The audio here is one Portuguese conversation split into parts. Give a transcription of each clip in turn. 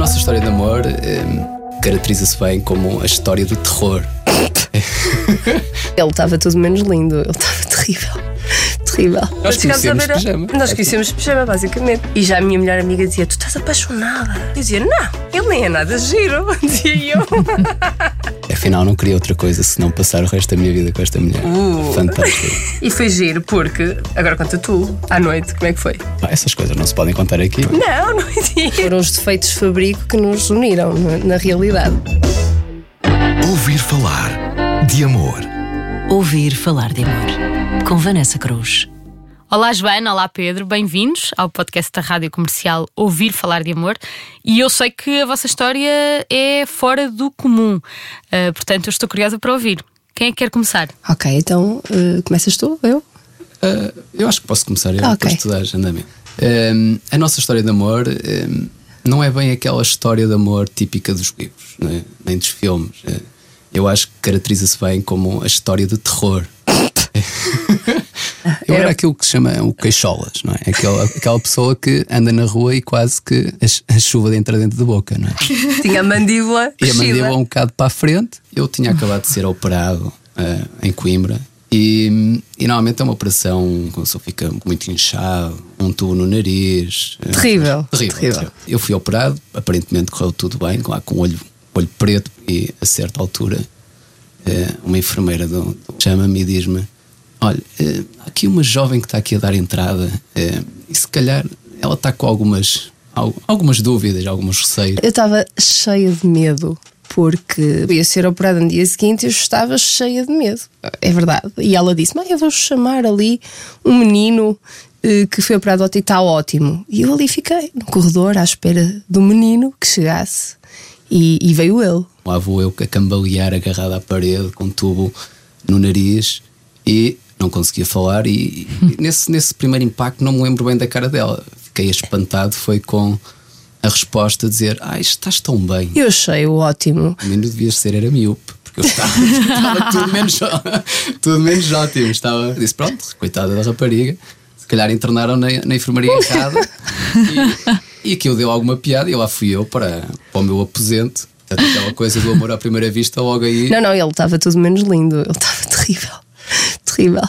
Nossa história de amor eh, caracteriza-se bem como a história do terror. Ele estava tudo menos lindo, ele estava terrível. Terrível. Nós conhecemos a- pijama. Nós conhecemos pijama, basicamente. E já a minha melhor amiga dizia: Tu estás apaixonada. Eu dizia: Não, ele nem é nada giro. Dizia eu. Afinal, não queria outra coisa senão passar o resto da minha vida com esta mulher. Uh. Fantástico. E foi giro, porque. Agora conta tu, à noite, como é que foi? Pá, essas coisas não se podem contar aqui. Não, não é Foram os defeitos de fabrico que nos uniram, na realidade. Ouvir falar de amor. Ouvir falar de amor. Com Vanessa Cruz. Olá Joana, olá Pedro, bem-vindos ao podcast da Rádio Comercial Ouvir Falar de Amor. E eu sei que a vossa história é fora do comum, Ah, portanto eu estou curiosa para ouvir. Quem é que quer começar? Ok, então eh, começas tu, eu? Ah, eu acho que posso começar eu, Ok. depois tu dás andamento. Ahm, a nossa história de amor não é bem aquela história de amor típica dos livros, é? nem dos filmes. Eu acho que caracteriza-se bem como a história de terror. Eu era aquilo que se chama o queixolas, não é? Aquela, aquela pessoa que anda na rua e quase que a, ch- a chuva entra dentro da boca, não é? Tinha a mandíbula. E a mandíbula um bocado para a frente. Eu tinha acabado de ser operado eh, em Coimbra. E, e normalmente é uma operação quando pessoa fica muito inchado, um tubo no nariz. eh, Terrível, terrível, terrível. terrível. Eu fui operado, aparentemente correu tudo bem, lá com o olho, olho preto, e a certa altura eh, uma enfermeira chama-me e diz-me: Olha, eh, aqui uma jovem que está aqui a dar entrada, eh, e se calhar ela está com algumas, al- algumas dúvidas, alguns receios. Eu estava cheia de medo. Porque ia ser operada no dia seguinte e eu estava cheia de medo. É verdade. E ela disse: Mãe, eu vou chamar ali um menino eh, que foi operado ontem e está ótimo. E eu ali fiquei no corredor à espera do menino que chegasse. E, e veio ele. Lá vou eu a cambalear agarrado à parede com um tubo no nariz e não conseguia falar e, e nesse, nesse primeiro impacto não me lembro bem da cara dela. Fiquei espantado, foi com a resposta a dizer Ai, estás tão bem. Eu achei o ótimo. Menino devias ser era miúpe, porque eu estava, estava tudo, menos, tudo menos ótimo. Estava, disse, pronto, coitada da rapariga, se calhar internaram na, na enfermaria errada e, e aquilo deu alguma piada e lá fui eu para, para o meu aposento. Portanto, aquela coisa do amor à primeira vista, logo aí. Não, não, ele estava tudo menos lindo. Ele estava terrível. Terrível.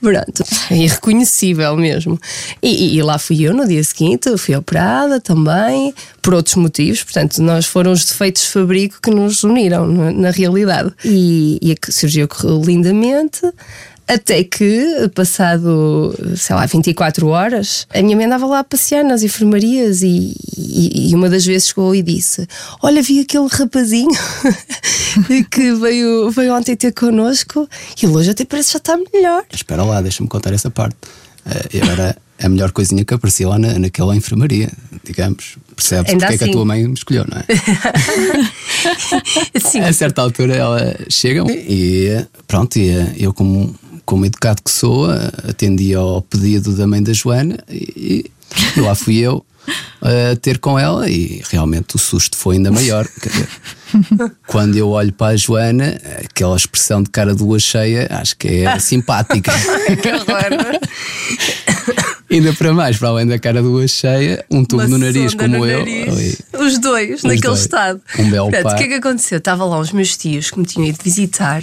Pronto. É irreconhecível mesmo. E, e- e lá fui eu no dia seguinte, fui operada também, por outros motivos. Portanto, nós foram os defeitos de fabrico que nos uniram na, na realidade. E, e a cirurgia correu lindamente. Até que, passado, sei lá, 24 horas, a minha mãe andava lá a passear nas enfermarias e, e- e uma das vezes chegou e disse: Olha, vi aquele rapazinho que veio, veio ontem ter connosco e ele hoje até parece que já está melhor. Espera lá, deixa-me contar essa parte. Eh, eu era a melhor coisinha que aparecia lá na, naquela enfermaria, digamos. Percebes Ainda porque é que a assim. tua mãe me escolheu, não é? Sim. A certa altura ela chega e pronto, e eh, eu como, como educado que sou, eh, atendi ao pedido da mãe da Joana e, e lá fui eu a ter com ela e realmente o susto foi ainda maior. Dizer, quando eu olho para a Joana, aquela expressão de cara de lua cheia, acho que é simpática. ainda para mais, para além da cara de lua cheia, um tubo Uma no nariz como no eu. nariz. Os dois, Os naquele dois. estado. Um belo par. O que é que aconteceu? Estava lá os meus tios que me tinham ido visitar.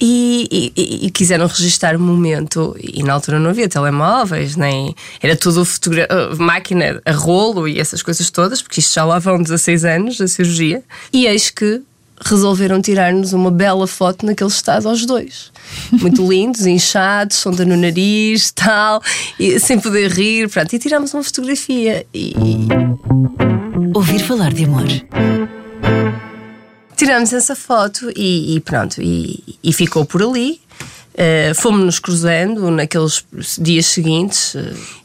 E, e- e- quiseram registar o momento, e na altura não havia telemóveis, nem era tudo fotogra- uh, máquina a rolo e essas coisas todas, porque isto já lá vão 16 anos da cirurgia. E eis que resolveram tirar-nos uma bela foto naquele estado aos dois. Muito lindos, inchados, sonda no nariz, tal, e sem poder rir, pronto. E tirámos uma fotografia. E, Ouvir falar de amor. Tiramos essa foto e, e pronto, e, e ficou por ali. Uh, Fomos-nos cruzando naqueles dias seguintes uh,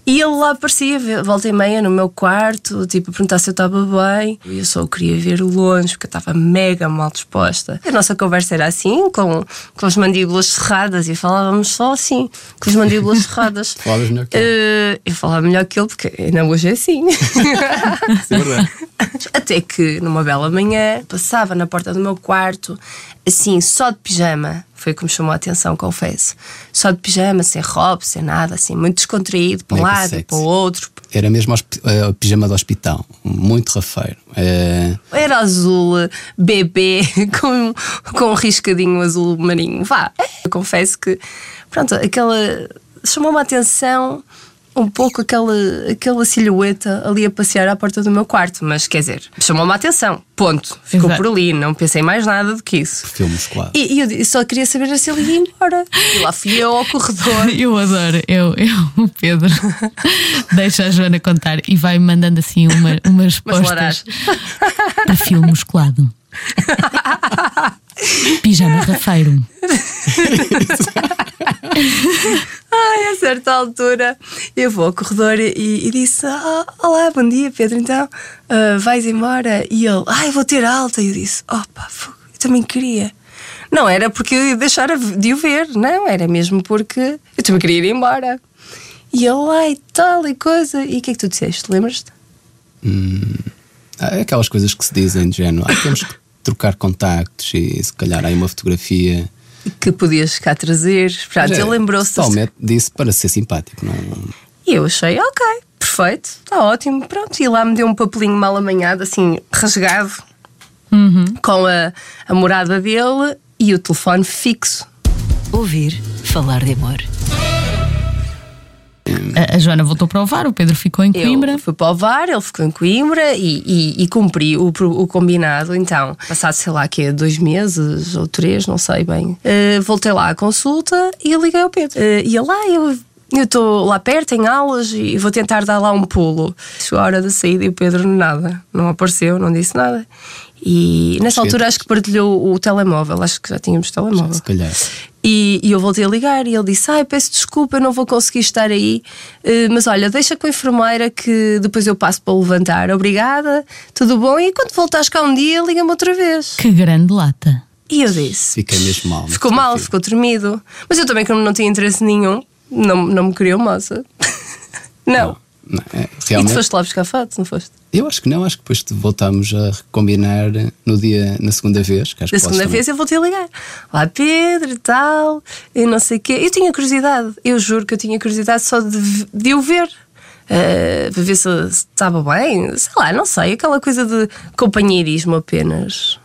e ele lá aparecia, volta e meia, no meu quarto, tipo, a perguntar se eu estava bem. E eu só queria ver longe porque eu estava mega mal disposta. A nossa conversa era assim, com, com as mandíbulas cerradas, e falávamos só assim, com as mandíbulas cerradas. Falavas melhor que ele. Uh, eu falava melhor que ele porque ainda hoje é assim. Isso é verdade. Até que, numa bela manhã, passava na porta do meu quarto, assim, só de pijama. Foi como chamou a atenção, confesso. Só de pijama, sem roupa, sem nada, assim, muito descontraído, para um Mega lado sexy. para o outro. Era mesmo eh, o pijama do hospital, muito rafeiro. Eh, Era azul, bebê, com, com um riscadinho azul marinho. Vá, eu confesso que, pronto, aquela. chamou-me a atenção um pouco aquela, aquela silhueta ali a passear à porta do meu quarto. Mas quer dizer, chamou-me a atenção. Ponto. Ficou Exato. por ali, não pensei mais nada do que isso. perfil musculado. E, e eu só queria saber se ele ia embora. E lá fui eu ao corredor. Eu adoro, eu, eu, o Pedro deixa a Joana contar e vai mandando assim uma, umas postas. laranjas. Perfil musculado. Pijama rafeiro. Ai, a certa altura eu vou ao corredor e, e disse: "Ah, Olá, bom dia, Pedro. Então ah, vais embora? E ele: Ai, vou ter alta. E eu disse: Opa, fogo, eu também queria. Não era porque eu ia deixar de o ver, não, era mesmo porque eu também queria ir embora. E ele, ai, tal e coisa. E o que é que tu disseste? Lembras-te? Há aquelas coisas que se dizem de género. "Ah, temos que trocar contactos e se calhar há aí uma fotografia. Que podias cá trazer. Pronto, é, ele lembrou-se. Totalmente disse para ser simpático. Não, E eu achei, ok, perfeito, está ótimo. Pronto, e lá me deu um papelinho mal amanhado, assim, rasgado, com a, a morada dele e o telefone fixo. Ouvir falar de amor. A, a Joana voltou para o VAR, o Pedro ficou em Coimbra. Eu fui para o VAR, ele ficou em Coimbra e, e, e cumpri o, o combinado. Então, passado sei lá que é dois meses ou três, não sei bem, eh, voltei lá à consulta e liguei ao Pedro. Eh, e ele lá, eu. Eu estou lá perto em aulas e vou tentar dar lá um pulo. Chegou a hora da saída e o Pedro nada, não apareceu, não disse nada. E nessa altura acho que partilhou o telemóvel, acho que já tínhamos telemóvel. se calhar. E, e eu voltei a ligar e ele disse: Ai, peço desculpa, eu não vou conseguir estar aí, eh, mas olha, deixa com a enfermeira que depois eu passo para levantar. Obrigada, tudo bom? E quando voltares cá um dia, liga-me outra vez. Que grande lata. E eu disse: Fiquei mesmo mal. Ficou mal, ficou tremido. Mas eu também, como não tinha interesse nenhum, não, não me criou moça. não. Não, é, E tu realmente, foste lá buscar fato, não foste? eu acho que não, acho que depois te voltámos a recombinar no dia, na segunda vez. Que acho podes segunda também. vez eu voltei a ligar. Lá Pedro e tal, e não sei o quê. Eu tinha curiosidade, eu juro que eu tinha curiosidade só de, de o ver. eh, para ver se estava bem, sei lá, não sei, aquela coisa de companheirismo apenas.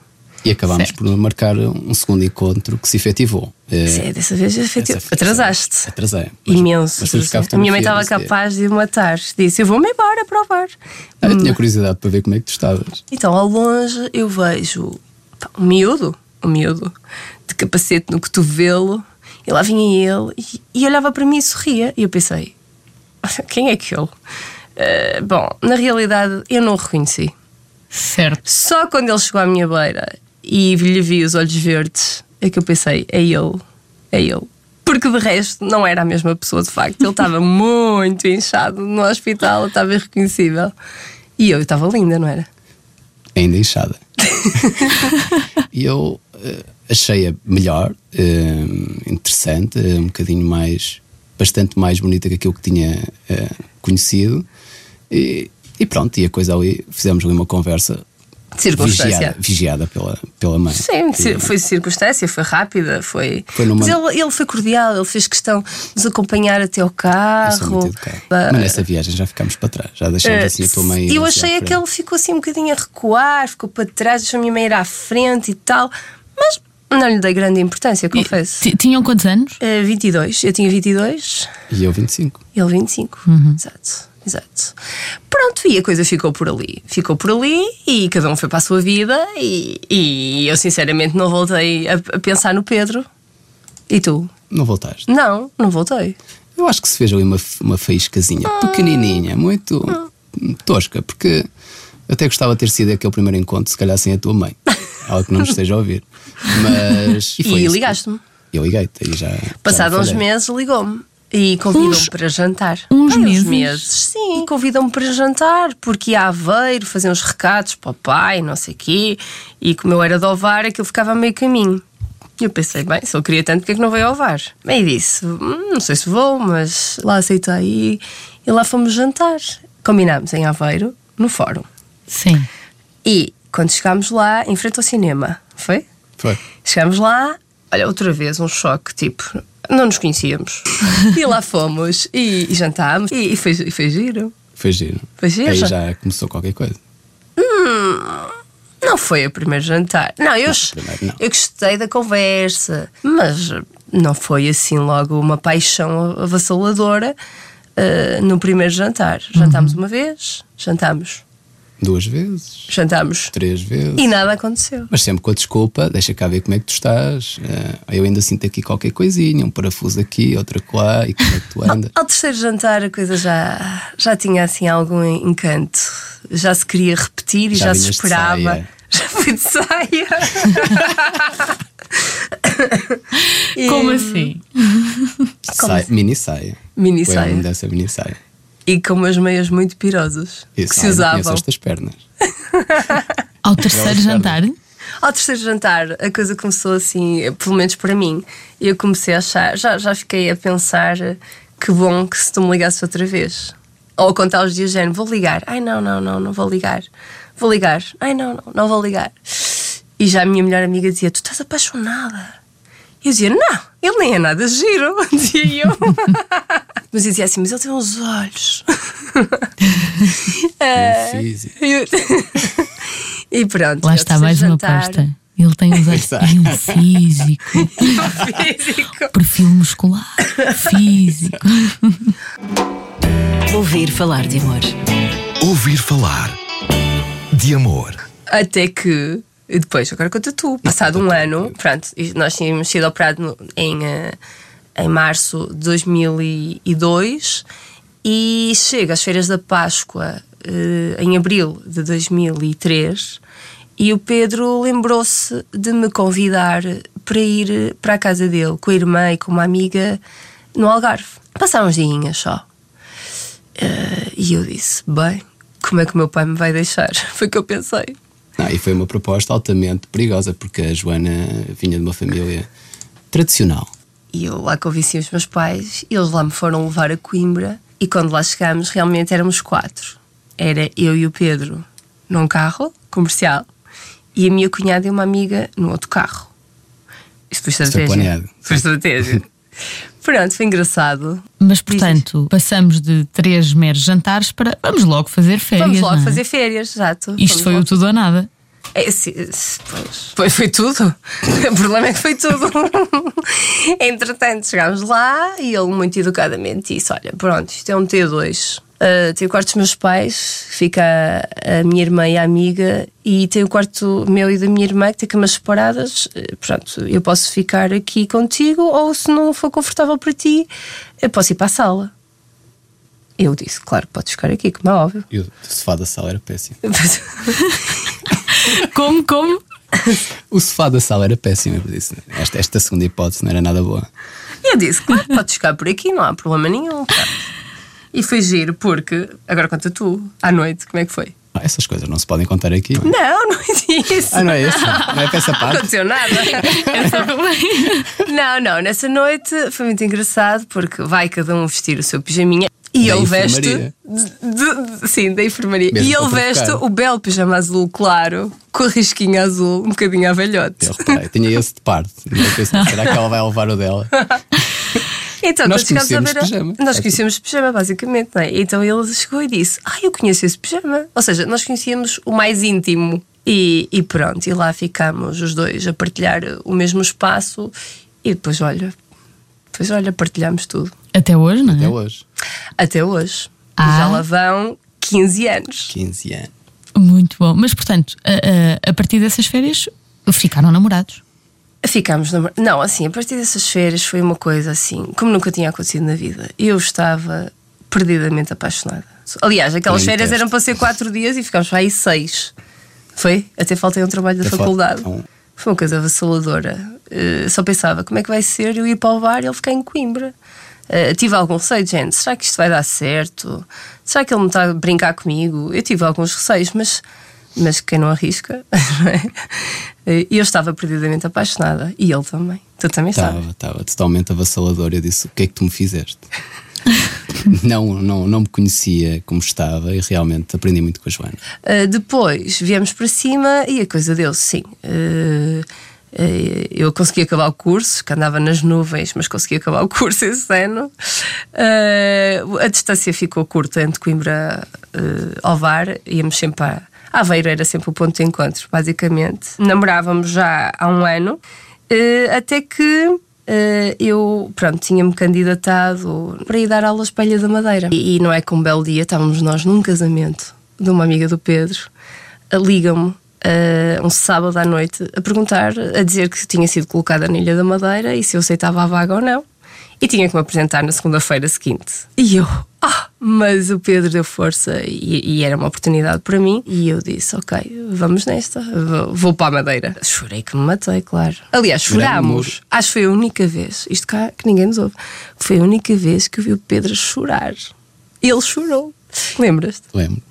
E acabámos Certo. por marcar um segundo encontro que se efetivou. Eh, Sim, dessa vez efetiv- essa- atrasaste. Atrasei. Mas- Imenso. mas a minha mãe estava capaz de o matar. Disse: Eu vou-me embora para o bar. Ah, eu tinha curiosidade para ver como é que tu estavas. Então, ao longe, eu vejo pá, um miúdo, um miúdo, de capacete no cotovelo, e lá vinha ele e, e olhava para mim e sorria. E eu pensei: quem é que ele? Eh, bom, na realidade, eu não o reconheci. Certo. Só quando ele chegou à minha beira e lhe vi os olhos verdes, é que eu pensei: é ele, é ele. Porque de resto não era a mesma pessoa, de facto. Ele estava muito inchado no hospital, estava irreconhecível. E eu estava linda, não era? ainda inchada. e eu eh, achei-a melhor, eh, interessante, eh, um bocadinho mais, bastante mais bonita que aquilo que tinha conhecido. E, e pronto, e a coisa ali, fizemos ali uma conversa Circunstância. vigiada, vigiada pela, pela mãe. Sim, E- foi circunstância, foi rápida, foi. Foi numa- Mas ele, ele foi cordial, ele fez questão de nos acompanhar até ao carro. Mas nessa viagem já ficámos para trás, já deixámos eh, assim a tua mãe. Eu achei é que ele ficou assim um bocadinho a recuar, ficou para trás, deixou a minha mãe ir à frente e tal, mas não lhe dei grande importância, confesso. T- Tinham quantos anos? Eh, 22, eu tinha 22, E eu 25. ele 25. Exato. Exato. Pronto, e a coisa ficou por ali. Ficou por ali e cada um foi para a sua vida. E, e eu, sinceramente, não voltei a, a pensar no Pedro. E tu? Não voltaste. Não, não voltei. Eu acho que se fez ali uma, uma faíscazinha pequenininha, muito tosca, porque até gostava de ter sido aquele primeiro encontro, se calhar sem a tua mãe. Ela que não nos esteja a ouvir. Mas. E, isso. ligaste-me. Eu liguei-te já. Passado já uns meses, ligou-me. E convidou-me Uns- para jantar. uns Ai, meses? Sim, e convidou-me para jantar, porque ia a Aveiro fazer uns recados para o pai, não sei o quê. E como eu era de Ovar, aquilo ficava a meio caminho. E eu pensei, bem, se eu queria tanto, porque é que não veio ao Ovar? Bem, disse, "Hum, não sei se vou, mas lá aceitei. E lá fomos jantar. Combinámos em Aveiro, no fórum. Sim. E quando chegámos lá, em frente ao cinema, foi? Foi. Chegámos lá, olha, outra vez um choque, tipo, não nos conhecíamos. e lá fomos e, e jantámos e, e, foi, e foi giro. Foi giro. Foi giro, Aí já. começou qualquer coisa. Não foi o primeiro jantar. Não, eu, primeiro não. eu gostei da conversa, mas não foi assim logo uma paixão avassaladora eh, no primeiro jantar. Jantámos uma vez, jantámos, Duas vezes, jantámos três vezes. e nada aconteceu. Mas sempre com a desculpa, deixa cá ver como é que tu estás. Eh, eu ainda sinto aqui qualquer coisinha, um parafuso aqui, outro lá, e como é que tu andas? Ao terceiro jantar a coisa já, já tinha assim algum encanto. Já se queria repetir e Já já, se esperava. saia. Já fui de saia. E- Como assim? Saia- mini saia. Mini Foi saia. dessa mini saia. E com umas meias muito pirosas Isso, que se usavam. estas pernas. Ao terceiro jantar? Ao terceiro jantar, a coisa começou assim, pelo menos para mim. E eu comecei a achar, já, já fiquei a pensar que bom que se tu me ligasse outra vez. Ou a contar os dias, género, vou ligar. Ai não, não, não, não vou ligar. Vou ligar. Ai não, não, não vou ligar. E já a minha melhor amiga dizia: Tu estás apaixonada. E eu dizia: Não, ele nem é nada giro. Dizia eu. mas eu dizia assim: Mas ele tem uns olhos. É. Físico. Eu- e pronto. Lá está mais uma aposta. Ele tem os olhos e um físico, Físico. perfil muscular, físico. Ouvir falar de amor. Ouvir falar de amor. Até que. E depois, agora conta tu. Passado um ano, pronto, nós tínhamos sido operados no- em, eh, em março de 2002 e chega às feiras da Páscoa eh, em abril de 2003 e o Pedro lembrou-se de me convidar para ir para a casa dele com a irmã e com uma amiga no Algarve. Passaram uns dias só. Eh, e eu disse: Bem, como é que o meu pai me vai deixar? Foi o que eu pensei. Não, e foi uma proposta altamente perigosa, porque a Joana vinha de uma família tradicional. E eu lá convenci os meus pais, e eles lá me foram levar a Coimbra. E quando lá chegámos, realmente éramos quatro. Era eu e o Pedro num carro comercial e a minha cunhada e uma amiga no outro carro. Isto foi estratégia. Foi estratégia. Pronto, foi engraçado. Mas, portanto, passamos de três meros jantares para vamos logo fazer férias. Vamos logo é? fazer férias, exato. Isto foi logo. o tudo ou nada. É, sim, pois, foi, foi tudo. O problema é que foi tudo. Entretanto, chegámos lá e ele, muito educadamente, disse: Olha, pronto, isto é um T2. Uh, tem o quarto dos meus pais, fica a, a minha irmã e a amiga, e tem o quarto meu e da minha irmã, que tem camas separadas. Uh, Pronto, eu posso ficar aqui contigo, ou se não for confortável para ti, eu posso ir para a sala. Eu disse: Claro, podes ficar aqui, como é óbvio. E o sofá da sala era péssimo. Como, como? O sofá da sala era péssimo. Eu disse, esta, esta segunda hipótese não era nada boa. Eu disse, claro, podes ficar por aqui, não há problema nenhum. pá. E foi giro, porque, agora conta tu, à noite, como é que foi? Ah, Essas coisas não se podem contar aqui. Não, não é isso. Ah, não é isso? Não é para essa Não parte? aconteceu nada. não, não, nessa noite foi muito engraçado porque vai cada um vestir o seu pijaminha e Da ele veste. enfermaria. de- de- sim, da enfermaria. Mesmo e ele veste o belo pijama azul claro, com a risquinha azul, um bocadinho a velhote. Eu reparei, tinha esse de parte. Pensei, será que ela vai levar o dela? Então, Nós chegámos a conhecemos ver pijama. Nós É conhecemos pijama, basicamente, não é? Então ele chegou e disse: Ah, eu conheço esse pijama. Ou seja, nós conhecíamos o mais íntimo. E, e pronto, e lá ficámos os dois a partilhar o mesmo espaço. E depois, olha, depois, olha, partilhámos tudo. Até hoje, não é? Até hoje. Até hoje. Ah. Já lá vão 15 anos. 15 anos. Muito bom. Mas, portanto, a, a- a partir dessas férias ficaram namorados. Ficámos namor... Não, assim, a partir dessas férias foi uma coisa assim, como nunca tinha acontecido na vida. Eu estava perdidamente apaixonada. Aliás, aquelas Nem férias teste. eram para ser quatro dias e ficámos para aí seis. Foi? Até faltei um trabalho da Até faculdade. falta-. Foi uma coisa avassaladora. Eh, só pensava, como é que vai ser eu ir para o bar e ele ficar em Coimbra? Eh, tive algum receio, gente, será que isto vai dar certo? Será que ele me está a brincar comigo? Eu tive alguns receios, mas, mas quem não arrisca, não é? E eu estava perdidamente apaixonada. E ele também. Tu também sabes. Estava, estava totalmente avassalador. Eu disse: O que é que tu me fizeste? não, não, não me conhecia como estava e realmente aprendi muito com a Joana. Uh, depois viemos para cima e a coisa deu-se, sim. Uh, uh, eu consegui acabar o curso, que andava nas nuvens, mas consegui acabar o curso esse ano. a distância ficou curta entre Coimbra e Alvar, íamos sempre a. Aveiro era sempre o ponto de encontro, basicamente. Namorávamos já há um ano, até que Uh, eu, pronto, tinha-me candidatado para ir dar aulas para a Ilha da Madeira. E, não é que um belo dia estávamos nós num casamento de uma amiga do Pedro, ligam-me uh, um sábado à noite a perguntar, a dizer que tinha sido colocada na Ilha da Madeira e se eu aceitava a vaga ou não. E tinha que me apresentar na segunda-feira seguinte. E eu, ah, mas o Pedro deu força e, e, era uma oportunidade para mim. E eu disse: Ok, vamos nesta, vou, vou para a Madeira. Chorei que me matei, claro. Aliás, chorámos. Acho que foi a única vez, isto cá que ninguém nos ouve, foi a única vez que eu vi o Pedro chorar. Ele chorou. Lembras-te? Lembro.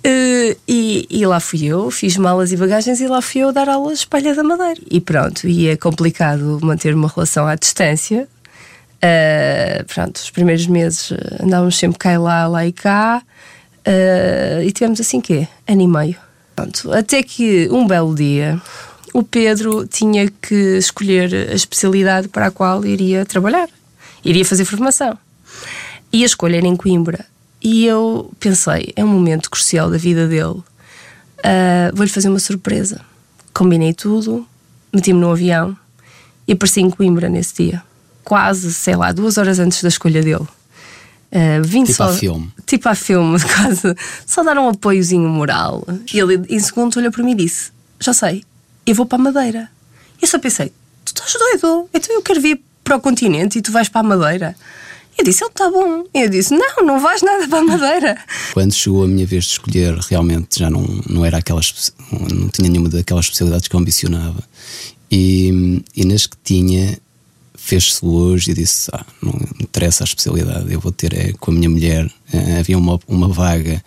Uh, e, e, lá fui eu, fiz malas e bagagens e lá fui eu dar aulas espalha da Madeira. E pronto, e é complicado manter uma relação à distância, Uh, pronto, os primeiros meses eh, andávamos sempre cá e lá, lá e cá, uh, e tivemos assim quê? Ano e meio. Pronto, até que um belo dia o Pedro tinha que escolher a especialidade para a qual iria trabalhar, iria fazer formação. E a escolha era em Coimbra. E eu pensei, é um momento crucial da vida dele, uh, vou-lhe fazer uma surpresa. Combinei tudo, meti-me no avião e apareci em Coimbra nesse dia quase, sei lá, duas horas antes da escolha dele. Uh, vim tipo só, a filme. Tipo a filme, quase. Só dar um apoiozinho moral. E ele, em segundos, olhou para mim e disse: Já sei, eu vou para a Madeira. E eu só pensei: Tu estás doido? Então eu quero vir para o continente e tu vais para a Madeira. Eu disse: Ele está bom. Eu disse: Não, não vais nada para a Madeira. Quando chegou a minha vez de escolher, realmente já não, não era aquelas. Não tinha nenhuma daquelas especialidades que eu ambicionava. E, e nas que tinha, fez-se hoje e disse: ah, não interessa a especialidade, eu vou ter é, com a minha mulher. Uh, havia uma, uma vaga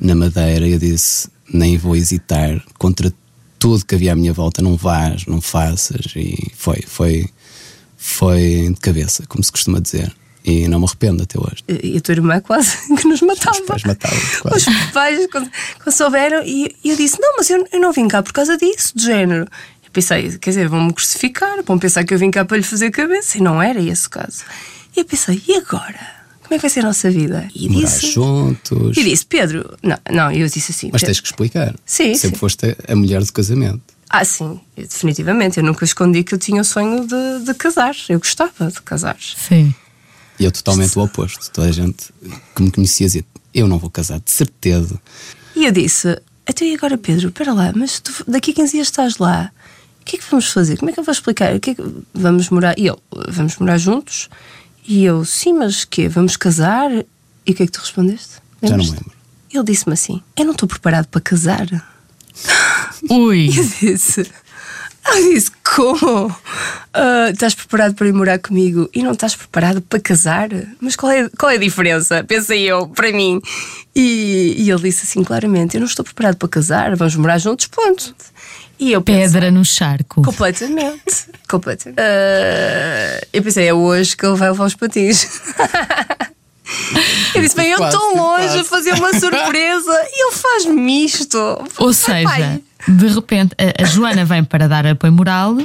na Madeira e eu disse: nem vou hesitar contra tudo que havia à minha volta, não vás, não faças. E foi, foi, foi de cabeça, como se costuma dizer. E não me arrependo até hoje. E a tua irmã quase que nos matava. Os pais matavam. Quase. Os pais, quando, quando souberam, e eu disse: Não, mas eu, eu não vim cá por causa disso, de género pensei, quer dizer, vão-me crucificar, vão pensar que eu vim cá para lhe fazer cabeça. E não era esse o caso. E eu pensei, e agora? Como é que vai ser a nossa vida? E Morar disse, juntos. E disse, Pedro, não, não, eu disse assim. Mas Pedro, tens que explicar. Sim. Sempre sim. foste a mulher do casamento. Ah, sim, definitivamente. Eu nunca escondi que eu tinha o sonho de, de casar. Eu gostava de casar. Sim. E eu totalmente o oposto. Toda a gente que me conhecia dizia: Eu não vou casar, de certeza. E eu disse: Até e agora, Pedro, espera lá, mas tu, daqui a 15 dias estás lá o que é que vamos fazer? Como é que eu vou explicar? O que é que vamos morar? E ele, vamos morar juntos? E eu, sim, mas quê? Vamos casar? E o que é que tu respondeste? Já não lembro. Ele disse-me assim: Eu não estou preparado para casar. Ui! Eu disse: Eu disse, como? Uh, estás preparado para ir morar comigo e não estás preparado para casar? Mas qual é, qual é a diferença? Pensei eu, para mim. E, e ele disse assim claramente: Eu não estou preparado para casar, vamos morar juntos, ponto. E eu Pedra pensei, no charco. Completamente. completamente. Uh, eu pensei, é hoje que ele vai levar os patins. eu disse, bem, eu estou longe a fazer uma surpresa e ele faz-me isto. Ou seja, pai. de repente a, a, Joana vem para dar apoio moral.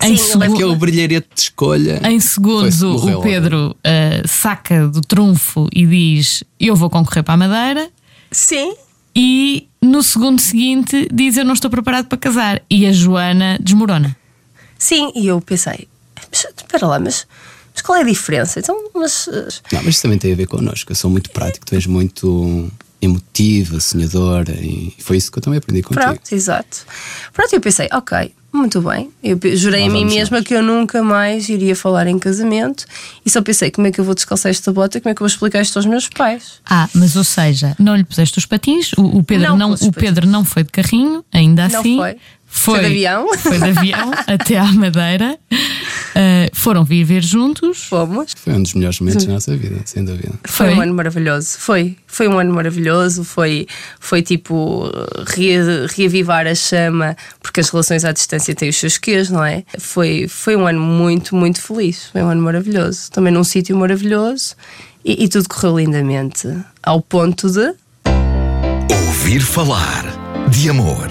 Em Sim, segundo, aquele brilharete de escolha. Em segundos, o Pedro uh, saca do trunfo e diz: Eu vou concorrer para a Madeira. Sim. E no segundo seguinte diz eu não estou preparado para casar e a Joana desmorona. Sim, e eu pensei, espera lá, mas, mas qual é a diferença? Então, mas. Eh, não, mas isso também tem a ver connosco. Eu sou muito prático, tu és muito emotiva, sonhadora, e foi isso que eu também aprendi contigo. Pronto, exato. Pronto, eu pensei, ok, muito bem. Eu jurei Nós a mim mesma que eu nunca mais iria falar em casamento e só pensei como é que eu vou descalçar esta bota, como é que eu vou explicar isto aos meus pais. Ah, mas ou seja, não lhe puseste os patins, o, o Pedro, não, não o Pedro não foi de carrinho, ainda não assim. Foi. Foi, foi de avião. Foi de avião até à Madeira. Uh, foram vir ver juntos. Fomos. Foi um dos melhores momentos da nossa vida, sem dúvida. Foi, Foi? um ano maravilhoso. Foi. Foi um ano maravilhoso. Foi, foi tipo re- reavivar a chama, porque as relações à distância têm os seus quês, não é? Foi, foi um ano muito, muito feliz. Foi um ano maravilhoso. Também num sítio maravilhoso e, e tudo correu lindamente. Ao ponto de. Ouvir falar de amor.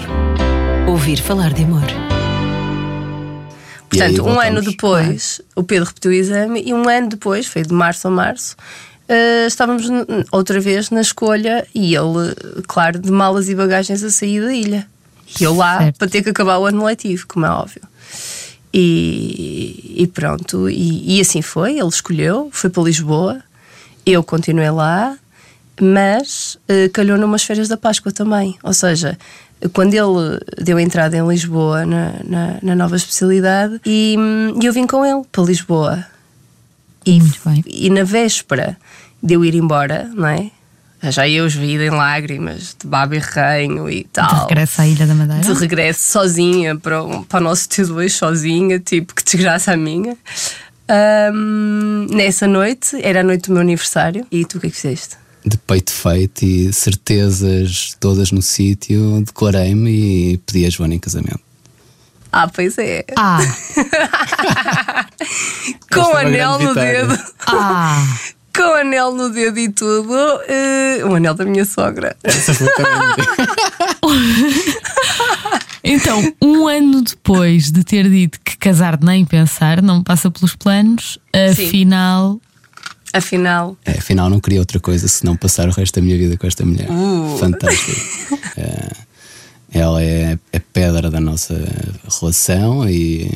Ouvir falar de amor. Aí Portanto, um voltamos. ano depois, o Pedro repetiu o exame e um ano depois, foi de março a março, eh, estávamos outra vez na escolha e ele, claro, de malas e bagagens a sair da ilha. E eu lá Certo. para ter que acabar o ano letivo, como é óbvio. E, e pronto, e, e assim foi. Ele escolheu, foi para Lisboa, eu continuei lá, mas eh, calhou numas férias da Páscoa também. Ou seja, quando ele deu entrada em Lisboa na, na, na nova especialidade, e, eu vim com ele para Lisboa. E, e na véspera de eu ir embora, não é? Já eu os vi em lágrimas, de baba e ranho e De tal. regresso à Ilha da Madeira. De regresso sozinha para o, para o nosso T2, sozinha, tipo, que desgraça a minha. Ahm, nessa noite, era a noite do meu aniversário. E tu o que é que fizeste? De peito feito e certezas todas no sítio, declarei-me e pedi a Joana em casamento. Ah, pois é. Ah, Com Esta anel no dedo. ah. Com o anel no dedo e tudo. eh, o anel da minha sogra. Essa foi também. Então, um ano depois de ter dito que casar nem pensar, não passa pelos planos, afinal. Afinal, É, afinal, não queria outra coisa senão passar o resto da minha vida com esta mulher. Uh. Fantástica. É, ela é a pedra da nossa relação e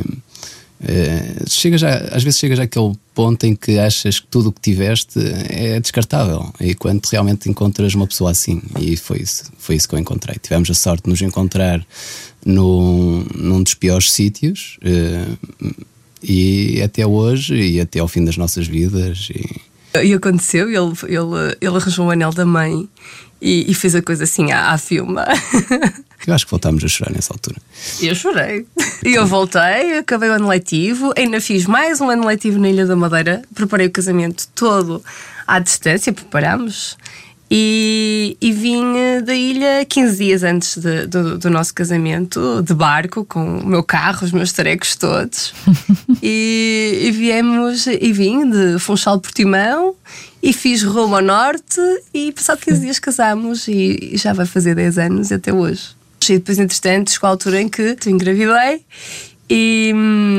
é, chega já, às vezes chega já àquele ponto em que achas que tudo o que tiveste é descartável e quando realmente encontras uma pessoa assim e foi isso, foi isso que eu encontrei. Tivemos a sorte de nos encontrar num, num dos piores sítios eh, e até hoje e até ao fim das nossas vidas e E aconteceu, ele, ele, ele arranjou o anel da mãe e, e fez a coisa assim à, à filme. eu acho que voltámos a chorar nessa altura. Eu chorei. E eu voltei, acabei o ano letivo, ainda fiz mais um ano letivo na Ilha da Madeira, preparei o casamento todo à distância, preparámos. E, e vim da ilha 15 dias antes de- do, do nosso casamento, de barco, com o meu carro, os meus tarecos todos. e, e viemos, e vim de Funchal Portimão e fiz rumo ao norte. E passado 15 dias casámos e já vai fazer 10 anos até hoje. E depois, entretanto, chegou a altura em que tu engravidei e,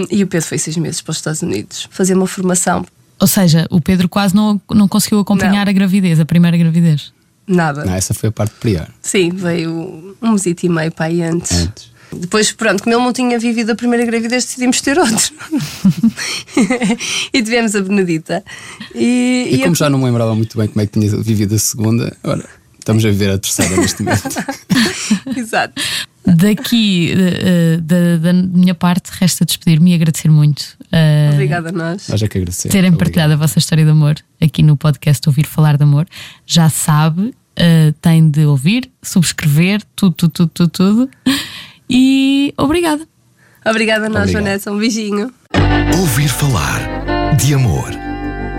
e o Pedro foi seis meses para os Estados Unidos fazer uma formação. Ou seja, o Pedro quase não, não conseguiu acompanhar Não. a gravidez, a primeira gravidez. Nada. Não, essa foi a parte pior. Sim, veio um mesito e meio para aí antes. Antes. Depois, pronto, como ele não tinha vivido a primeira gravidez, decidimos ter outro. e tivemos a Benedita. E, E, e como a- já não me lembrava muito bem como é que tinha vivido a segunda, agora estamos a viver a terceira neste momento. Exato. Daqui, eh, eh, da, da minha parte, resta despedir-me e agradecer muito eh, Obrigada a nós. Nós é que agradecer. terem Obrigado. partilhado a vossa história de amor aqui no podcast Ouvir Falar de Amor. Já sabe, eh, tem de ouvir, subscrever, tudo, tudo, tudo, tudo, tudo. E obrigada. Obrigada a nós, Obrigado. Vanessa. Um beijinho. Ouvir falar de amor.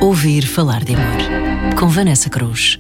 Ouvir falar de amor. Com Vanessa Cruz.